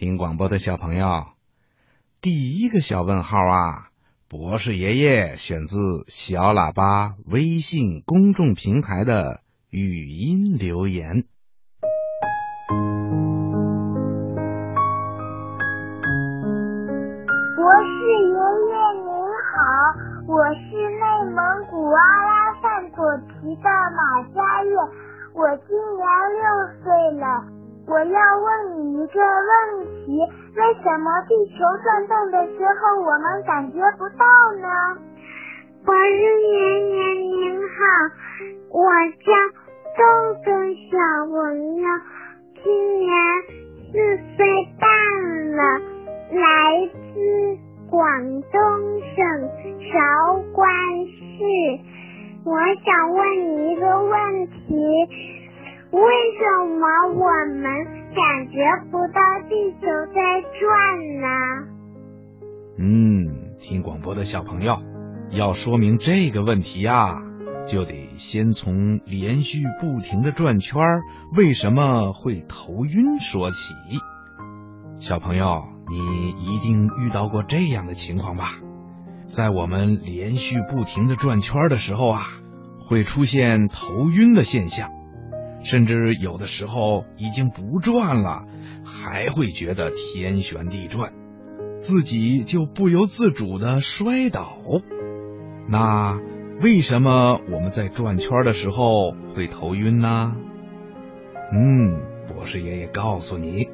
听广播的小朋友，第一个小问号啊，博士爷爷选自小喇叭微信公众平台的语音留言。博士爷爷您好，我是内蒙古阿拉善左旗的马佳悦，我今年六岁了。我要问你一个问题：为什么地球转动的时候我们感觉不到呢？博士爷爷您好，我叫豆豆小朋友，今年四岁半了，来自广东省韶关市。我想问你一个问题。为什么我们感觉不到地球在转呢？嗯，听广播的小朋友，要说明这个问题啊，就得先从连续不停的转圈为什么会头晕说起。小朋友，你一定遇到过这样的情况吧？在我们连续不停的转圈的时候啊，会出现头晕的现象。甚至有的时候已经不转了，还会觉得天旋地转，自己就不由自主的摔倒。那为什么我们在转圈的时候会头晕呢？嗯，博士爷爷告诉你，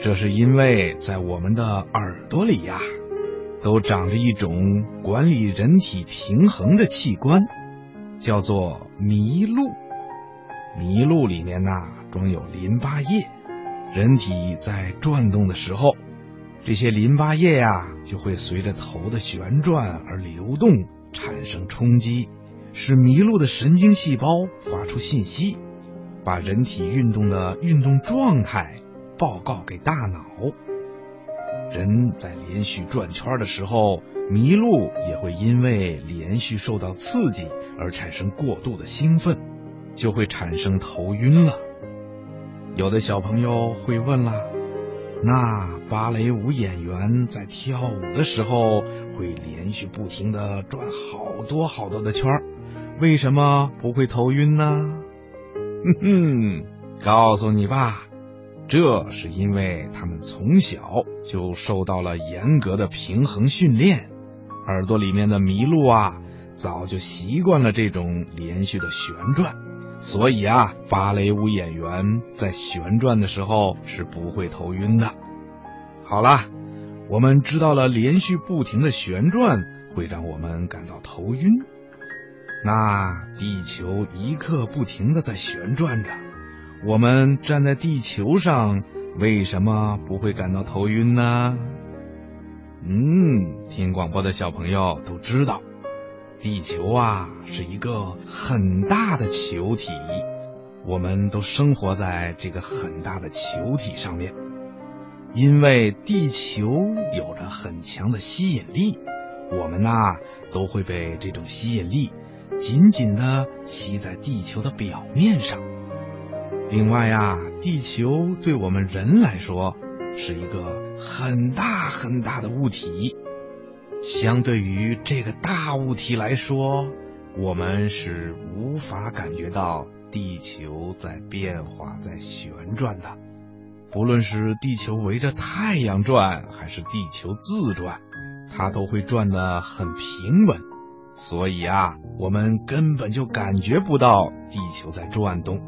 这是因为在我们的耳朵里呀，都长着一种管理人体平衡的器官，叫做麋鹿。麋鹿里面呢装有淋巴液，人体在转动的时候，这些淋巴液呀就会随着头的旋转而流动，产生冲击，使麋鹿的神经细胞发出信息，把人体运动的运动状态报告给大脑。人在连续转圈的时候，麋鹿也会因为连续受到刺激而产生过度的兴奋。就会产生头晕了。有的小朋友会问了：那芭蕾舞演员在跳舞的时候会连续不停的转好多好多的圈儿，为什么不会头晕呢？哼哼，告诉你吧，这是因为他们从小就受到了严格的平衡训练，耳朵里面的麋鹿啊，早就习惯了这种连续的旋转。所以啊，芭蕾舞演员在旋转的时候是不会头晕的。好了，我们知道了连续不停的旋转会让我们感到头晕。那地球一刻不停的在旋转着，我们站在地球上为什么不会感到头晕呢？嗯，听广播的小朋友都知道。地球啊，是一个很大的球体，我们都生活在这个很大的球体上面。因为地球有着很强的吸引力，我们呐都会被这种吸引力紧紧的吸在地球的表面上。另外呀，地球对我们人来说是一个很大很大的物体。相对于这个大物体来说，我们是无法感觉到地球在变化、在旋转的。不论是地球围着太阳转，还是地球自转，它都会转得很平稳。所以啊，我们根本就感觉不到地球在转动。